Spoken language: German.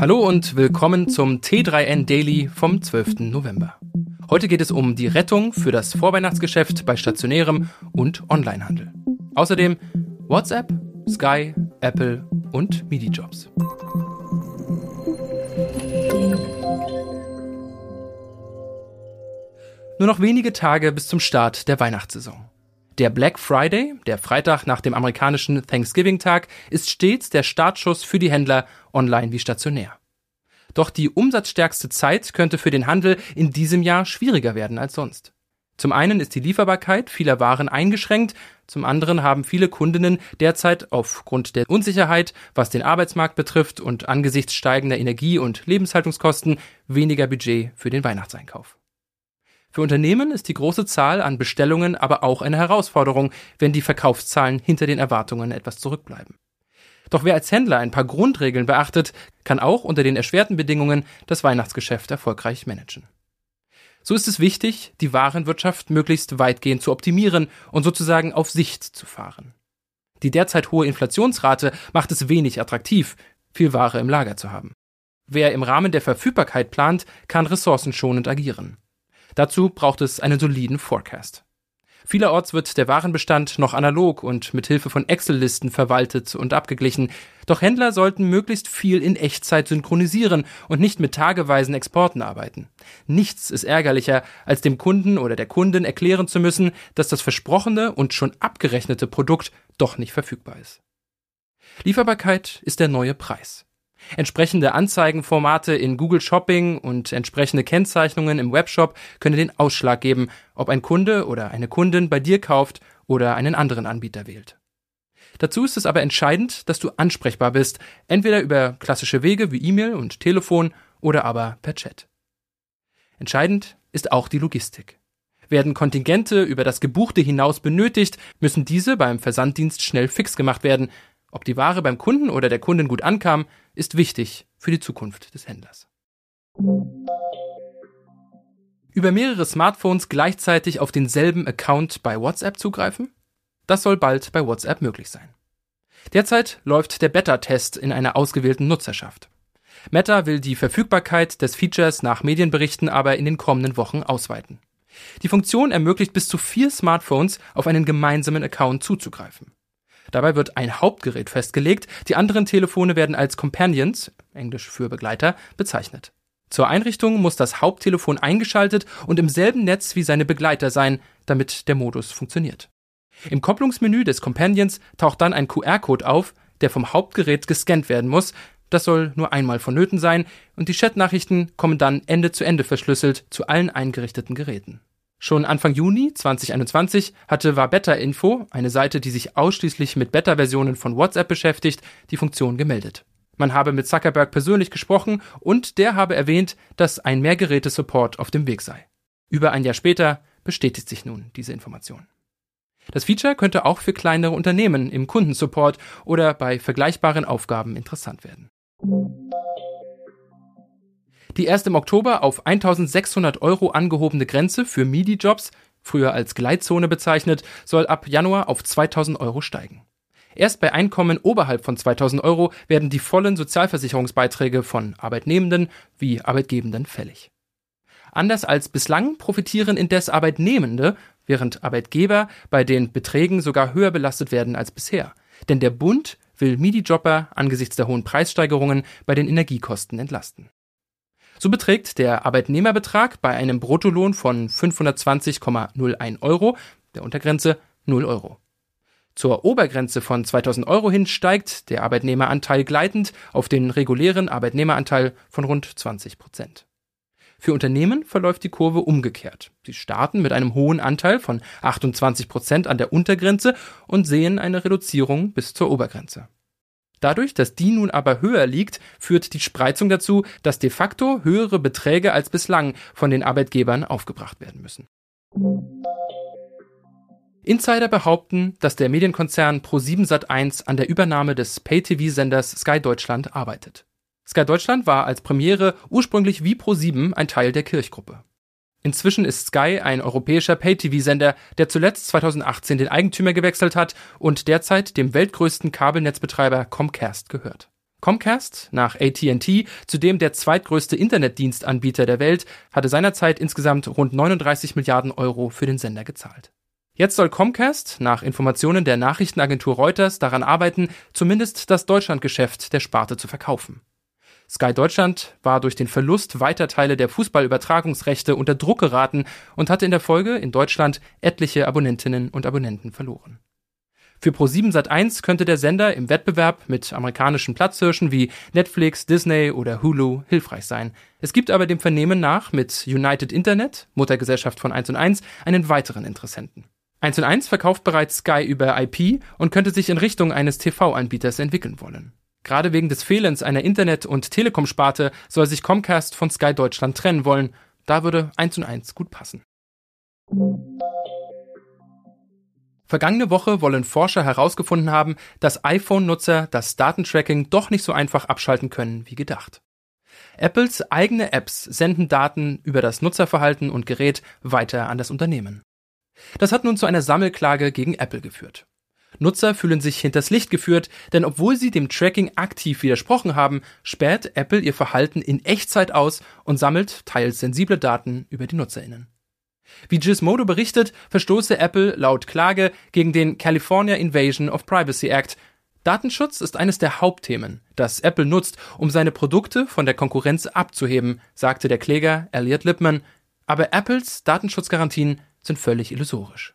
Hallo und willkommen zum T3N Daily vom 12. November. Heute geht es um die Rettung für das Vorweihnachtsgeschäft bei stationärem und Onlinehandel. Außerdem WhatsApp, Sky, Apple und MIDI-Jobs. Nur noch wenige Tage bis zum Start der Weihnachtssaison. Der Black Friday, der Freitag nach dem amerikanischen Thanksgiving-Tag, ist stets der Startschuss für die Händler, online wie stationär. Doch die umsatzstärkste Zeit könnte für den Handel in diesem Jahr schwieriger werden als sonst. Zum einen ist die Lieferbarkeit vieler Waren eingeschränkt, zum anderen haben viele Kundinnen derzeit aufgrund der Unsicherheit, was den Arbeitsmarkt betrifft und angesichts steigender Energie- und Lebenshaltungskosten weniger Budget für den Weihnachtseinkauf. Für Unternehmen ist die große Zahl an Bestellungen aber auch eine Herausforderung, wenn die Verkaufszahlen hinter den Erwartungen etwas zurückbleiben. Doch wer als Händler ein paar Grundregeln beachtet, kann auch unter den erschwerten Bedingungen das Weihnachtsgeschäft erfolgreich managen. So ist es wichtig, die Warenwirtschaft möglichst weitgehend zu optimieren und sozusagen auf Sicht zu fahren. Die derzeit hohe Inflationsrate macht es wenig attraktiv, viel Ware im Lager zu haben. Wer im Rahmen der Verfügbarkeit plant, kann ressourcenschonend agieren. Dazu braucht es einen soliden Forecast. Vielerorts wird der Warenbestand noch analog und mit Hilfe von Excel-Listen verwaltet und abgeglichen. Doch Händler sollten möglichst viel in Echtzeit synchronisieren und nicht mit tageweisen Exporten arbeiten. Nichts ist ärgerlicher, als dem Kunden oder der Kundin erklären zu müssen, dass das versprochene und schon abgerechnete Produkt doch nicht verfügbar ist. Lieferbarkeit ist der neue Preis. Entsprechende Anzeigenformate in Google Shopping und entsprechende Kennzeichnungen im Webshop können den Ausschlag geben, ob ein Kunde oder eine Kundin bei dir kauft oder einen anderen Anbieter wählt. Dazu ist es aber entscheidend, dass du ansprechbar bist, entweder über klassische Wege wie E-Mail und Telefon oder aber per Chat. Entscheidend ist auch die Logistik. Werden Kontingente über das Gebuchte hinaus benötigt, müssen diese beim Versanddienst schnell fix gemacht werden, ob die Ware beim Kunden oder der Kundin gut ankam, ist wichtig für die Zukunft des Händlers. Über mehrere Smartphones gleichzeitig auf denselben Account bei WhatsApp zugreifen? Das soll bald bei WhatsApp möglich sein. Derzeit läuft der Beta-Test in einer ausgewählten Nutzerschaft. Meta will die Verfügbarkeit des Features nach Medienberichten aber in den kommenden Wochen ausweiten. Die Funktion ermöglicht bis zu vier Smartphones auf einen gemeinsamen Account zuzugreifen. Dabei wird ein Hauptgerät festgelegt, die anderen Telefone werden als Companions, englisch für Begleiter, bezeichnet. Zur Einrichtung muss das Haupttelefon eingeschaltet und im selben Netz wie seine Begleiter sein, damit der Modus funktioniert. Im Kopplungsmenü des Companions taucht dann ein QR-Code auf, der vom Hauptgerät gescannt werden muss. Das soll nur einmal vonnöten sein und die Chatnachrichten kommen dann Ende zu Ende verschlüsselt zu allen eingerichteten Geräten. Schon Anfang Juni 2021 hatte Wabetta Info, eine Seite, die sich ausschließlich mit Beta-Versionen von WhatsApp beschäftigt, die Funktion gemeldet. Man habe mit Zuckerberg persönlich gesprochen und der habe erwähnt, dass ein Mehrgeräte-Support auf dem Weg sei. Über ein Jahr später bestätigt sich nun diese Information. Das Feature könnte auch für kleinere Unternehmen im Kundensupport oder bei vergleichbaren Aufgaben interessant werden. Die erst im Oktober auf 1600 Euro angehobene Grenze für MIDI-Jobs, früher als Gleitzone bezeichnet, soll ab Januar auf 2000 Euro steigen. Erst bei Einkommen oberhalb von 2000 Euro werden die vollen Sozialversicherungsbeiträge von Arbeitnehmenden wie Arbeitgebenden fällig. Anders als bislang profitieren indes Arbeitnehmende, während Arbeitgeber bei den Beträgen sogar höher belastet werden als bisher. Denn der Bund will MIDI-Jobber angesichts der hohen Preissteigerungen bei den Energiekosten entlasten. So beträgt der Arbeitnehmerbetrag bei einem Bruttolohn von 520,01 Euro, der Untergrenze 0 Euro. Zur Obergrenze von 2000 Euro hin steigt der Arbeitnehmeranteil gleitend auf den regulären Arbeitnehmeranteil von rund 20 Prozent. Für Unternehmen verläuft die Kurve umgekehrt. Sie starten mit einem hohen Anteil von 28 Prozent an der Untergrenze und sehen eine Reduzierung bis zur Obergrenze. Dadurch, dass die nun aber höher liegt, führt die Spreizung dazu, dass de facto höhere Beträge als bislang von den Arbeitgebern aufgebracht werden müssen. Insider behaupten, dass der Medienkonzern Pro7 Sat1 an der Übernahme des Pay-TV-Senders Sky Deutschland arbeitet. Sky Deutschland war als Premiere ursprünglich wie Pro7 ein Teil der Kirchgruppe. Inzwischen ist Sky ein europäischer Pay-TV-Sender, der zuletzt 2018 den Eigentümer gewechselt hat und derzeit dem weltgrößten Kabelnetzbetreiber Comcast gehört. Comcast, nach AT&T, zudem der zweitgrößte Internetdienstanbieter der Welt, hatte seinerzeit insgesamt rund 39 Milliarden Euro für den Sender gezahlt. Jetzt soll Comcast, nach Informationen der Nachrichtenagentur Reuters, daran arbeiten, zumindest das Deutschlandgeschäft der Sparte zu verkaufen. Sky Deutschland war durch den Verlust weiter Teile der Fußballübertragungsrechte unter Druck geraten und hatte in der Folge in Deutschland etliche Abonnentinnen und Abonnenten verloren. Für Pro7 Sat1 könnte der Sender im Wettbewerb mit amerikanischen Platzhirschen wie Netflix, Disney oder Hulu hilfreich sein. Es gibt aber dem Vernehmen nach mit United Internet, Muttergesellschaft von 1 und 1, einen weiteren Interessenten. 1 und 1 verkauft bereits Sky über IP und könnte sich in Richtung eines TV-Anbieters entwickeln wollen. Gerade wegen des Fehlens einer Internet- und Telekom-Sparte soll sich Comcast von Sky Deutschland trennen wollen. Da würde 1 und 1 gut passen. Vergangene Woche wollen Forscher herausgefunden haben, dass iPhone-Nutzer das Datentracking doch nicht so einfach abschalten können wie gedacht. Apples eigene Apps senden Daten über das Nutzerverhalten und Gerät weiter an das Unternehmen. Das hat nun zu einer Sammelklage gegen Apple geführt. Nutzer fühlen sich hinters Licht geführt, denn obwohl sie dem Tracking aktiv widersprochen haben, sperrt Apple ihr Verhalten in Echtzeit aus und sammelt teils sensible Daten über die Nutzerinnen. Wie Gizmodo berichtet, verstoße Apple laut Klage gegen den California Invasion of Privacy Act. Datenschutz ist eines der Hauptthemen, das Apple nutzt, um seine Produkte von der Konkurrenz abzuheben, sagte der Kläger Elliot Lipman. Aber Apples Datenschutzgarantien sind völlig illusorisch.